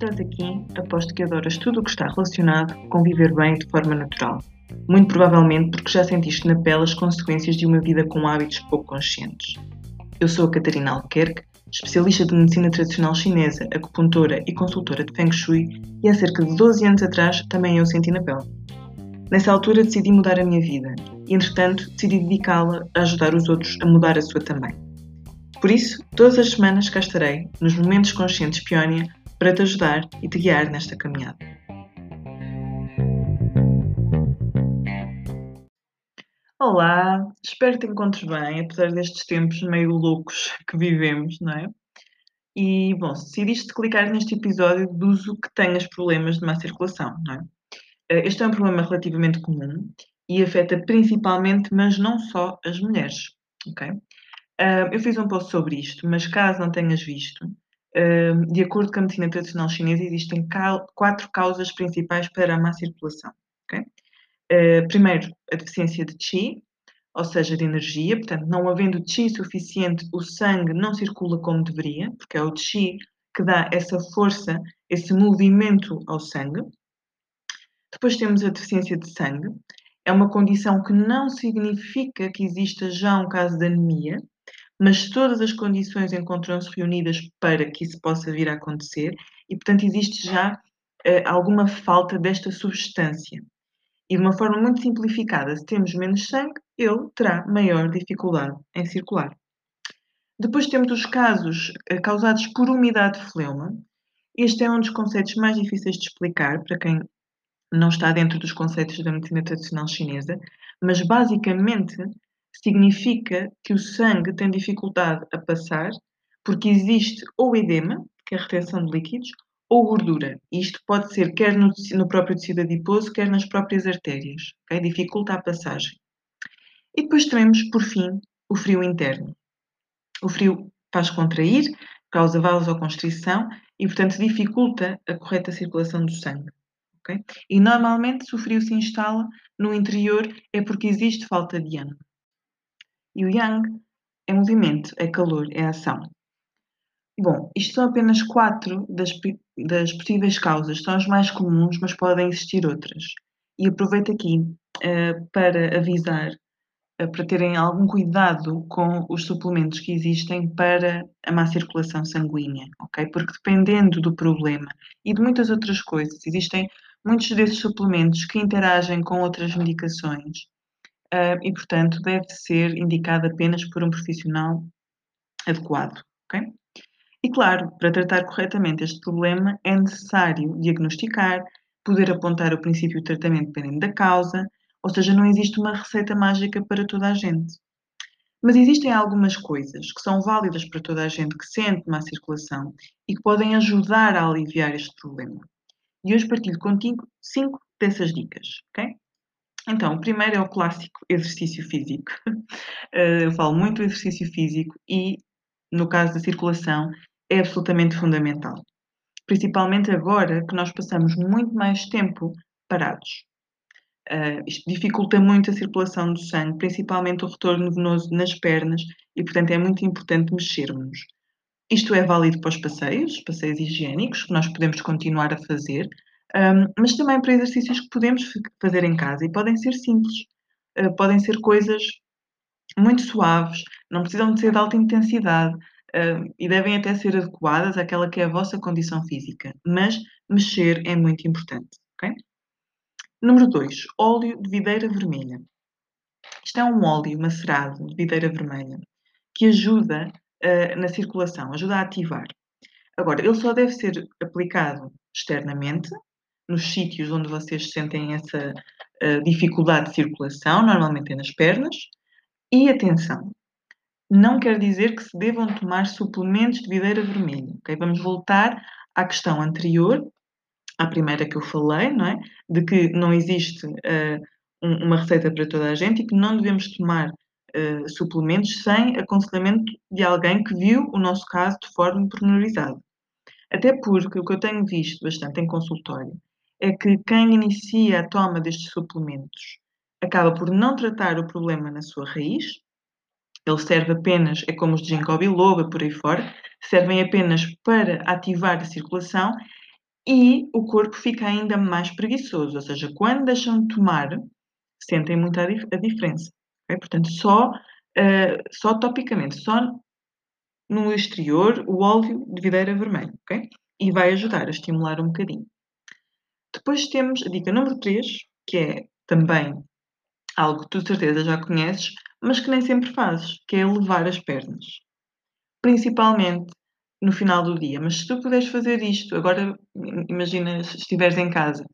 Estás aqui, aposto que adoras tudo o que está relacionado com viver bem de forma natural. Muito provavelmente porque já sentiste na pele as consequências de uma vida com hábitos pouco conscientes. Eu sou a Catarina Alquerque, especialista de medicina tradicional chinesa, acupuntora e consultora de Feng Shui, e há cerca de 12 anos atrás também eu senti na pele. Nessa altura decidi mudar a minha vida e, entretanto, decidi dedicá-la a ajudar os outros a mudar a sua também. Por isso, todas as semanas cá estarei, nos momentos conscientes Peónia, para te ajudar e te guiar nesta caminhada. Olá, espero que te encontres bem, apesar destes tempos meio loucos que vivemos, não é? E, bom, se decidiste clicar neste episódio, deduzo que tenhas problemas de má circulação, não é? Eh, este é um problema relativamente comum e afeta principalmente, mas não só, as mulheres, ok? Uh, eu fiz um post sobre isto, mas caso não tenhas visto, uh, de acordo com a medicina tradicional chinesa, existem quatro causas principais para a má circulação, ok? Uh, primeiro, a deficiência de Qi, ou seja, de energia, portanto, não havendo Qi suficiente, o sangue não circula como deveria, porque é o Qi que dá essa força, esse movimento ao sangue. Depois temos a deficiência de sangue, é uma condição que não significa que exista já um caso de anemia, mas todas as condições encontram-se reunidas para que isso possa vir a acontecer e, portanto, existe já uh, alguma falta desta substância. E de uma forma muito simplificada, se temos menos sangue, ele terá maior dificuldade em circular. Depois temos os casos eh, causados por umidade de fleuma. Este é um dos conceitos mais difíceis de explicar para quem não está dentro dos conceitos da medicina tradicional chinesa, mas basicamente significa que o sangue tem dificuldade a passar porque existe ou edema, que é a retenção de líquidos, ou gordura. Isto pode ser quer no, no próprio tecido adiposo, quer nas próprias artérias. Okay? Dificulta a passagem. E depois temos, por fim, o frio interno. O frio faz contrair, causa vasoconstrição e, portanto, dificulta a correta circulação do sangue. Okay? E normalmente, se o frio se instala no interior, é porque existe falta de yang. E o yang é movimento, é calor, é ação. Bom, isto são apenas quatro das, das possíveis causas, são as mais comuns, mas podem existir outras. E aproveito aqui uh, para avisar, uh, para terem algum cuidado com os suplementos que existem para a má circulação sanguínea, ok? Porque dependendo do problema e de muitas outras coisas, existem muitos desses suplementos que interagem com outras medicações uh, e, portanto, deve ser indicado apenas por um profissional adequado, ok? E claro, para tratar corretamente este problema é necessário diagnosticar, poder apontar o princípio de tratamento dependendo da causa, ou seja, não existe uma receita mágica para toda a gente. Mas existem algumas coisas que são válidas para toda a gente que sente má circulação e que podem ajudar a aliviar este problema. E hoje partilho contigo cinco dessas dicas, ok? Então, o primeiro é o clássico exercício físico. Eh, eu falo muito do exercício físico e, no caso da circulação, é absolutamente fundamental. Principalmente agora que nós passamos muito mais tempo parados. Uh, isto dificulta muito a circulação do sangue, principalmente o retorno venoso nas pernas, e portanto é muito importante mexermos. Isto é válido para os passeios, passeios higiênicos, que nós podemos continuar a fazer, um, mas também para exercícios que podemos fazer em casa e podem ser simples, uh, podem ser coisas muito suaves, não precisam de ser de alta intensidade, uh, e devem até ser adequadas àquela que é a vossa condição física, mas mexer é muito importante. Okay? Número 2, óleo de videira vermelha. Isto é um óleo macerado de videira vermelha que ajuda uh, na circulação, ajuda a ativar. Agora, ele só deve ser aplicado externamente, nos sítios onde vocês sentem essa uh, dificuldade de circulação, normalmente é nas pernas. E atenção, não quer dizer que se devam tomar suplementos de videira vermelha. Okay? Vamos voltar à questão anterior, à primeira que eu falei, não é? de que não existe uh, um, uma receita para toda a gente e que não devemos tomar uh, suplementos sem aconselhamento de alguém que viu o nosso caso de forma pormenorizada. Até porque o que eu tenho visto bastante em consultório é que quem inicia a toma destes suplementos acaba por não tratar o problema na sua raiz, Ele serve apenas, é como os de ginkgo biloba, por aí fora, servem apenas para ativar a circulação e o corpo fica ainda mais preguiçoso, ou seja, quando deixam de tomar, sentem muito a, dif a diferença. Okay? Portanto, só, uh, só topicamente, só no exterior, o óleo de videira vermelho, ok? E vai ajudar a estimular um bocadinho. Depois temos a dica número 3, que é também algo que tu de certeza já conheces, mas que nem sempre fazes, que é levar as pernas. Principalmente no final do dia. Mas se tu puderes fazer isto, agora imagina se estiveres em casa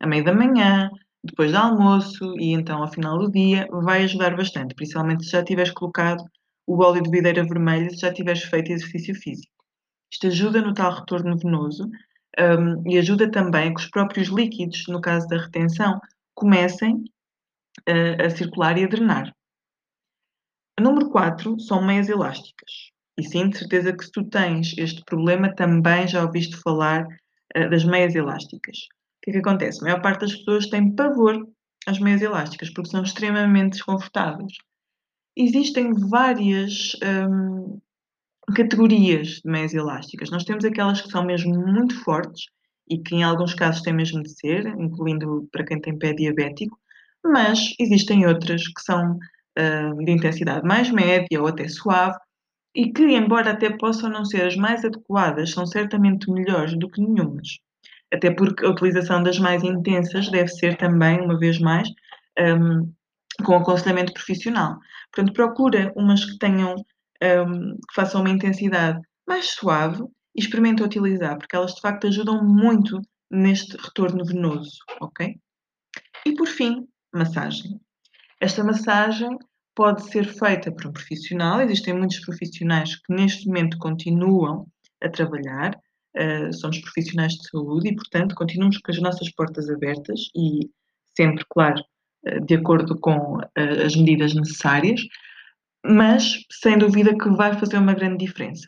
a meio da manhã, depois do almoço e então ao final do dia, vai ajudar bastante, principalmente se já tiveres colocado o óleo de videira vermelha, se já tiveres feito exercício físico. Isto ajuda no tal retorno venoso um, e ajuda também que os próprios líquidos, no caso da retenção, comecem uh, a circular e a drenar. Número 4 são meias elásticas. E sim, de certeza que se tu tens este problema, também já ouviste falar uh, das meias elásticas. O que é que acontece? A maior parte das pessoas tem pavor às meias elásticas, porque são extremamente desconfortáveis. Existem várias um, categorias de meias elásticas. Nós temos aquelas que são mesmo muito fortes e que em alguns casos têm mesmo de ser, incluindo para quem tem pé diabético, mas existem outras que são uh, de intensidade mais média ou até suave e que, embora até possam não ser as mais adequadas, são certamente melhores do que nenhumas. Até porque a utilização das mais intensas deve ser também, uma vez mais, um, com aconselhamento profissional. Portanto, procura umas que tenham, um, que façam uma intensidade mais suave e experimenta utilizar, porque elas de facto ajudam muito neste retorno venoso, ok? E por fim, massagem. Esta massagem pode ser feita por um profissional, existem muitos profissionais que neste momento continuam a trabalhar, uh, somos profissionais de saúde e, portanto, continuamos com as nossas portas abertas e sempre, claro, uh, de acordo com uh, as medidas necessárias, mas sem dúvida que vai fazer uma grande diferença.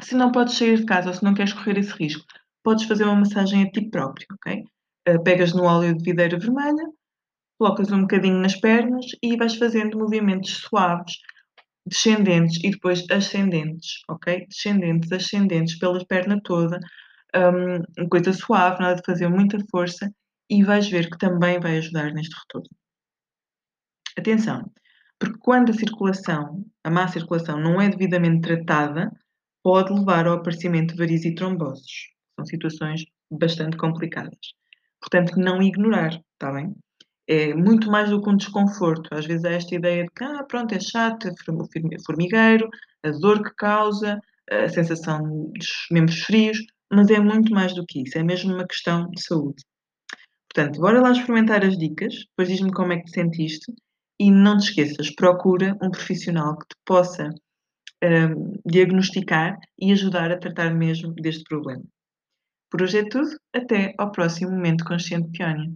Se não podes sair de casa ou se não queres correr esse risco, podes fazer uma massagem a ti próprio, ok? pegas no óleo de videira vermelha, colocas um bocadinho nas pernas e vais fazendo movimentos suaves, descendentes e depois ascendentes, ok? Descendentes, ascendentes pela perna toda, um, coisa suave, nada de fazer muita força e vais ver que também vai ajudar neste retorno. Atenção, porque quando a circulação, a má circulação, não é devidamente tratada, pode levar ao aparecimento de varizes e tromboses. São situações bastante complicadas. Portanto, não ignorar, está bem? é muito mais do que um desconforto. Às vezes há esta ideia de que, ah, pronto, é chato, é formigueiro, a dor que causa, a sensação dos membros frios, mas é muito mais do que isso, é mesmo uma questão de saúde. Portanto, bora lá experimentar as dicas, depois diz-me como é que te sentiste e não te esqueças, procura um profissional que te possa um, diagnosticar e ajudar a tratar mesmo deste problema. Por hoje é tudo, até ao próximo Momento Consciente Peónia.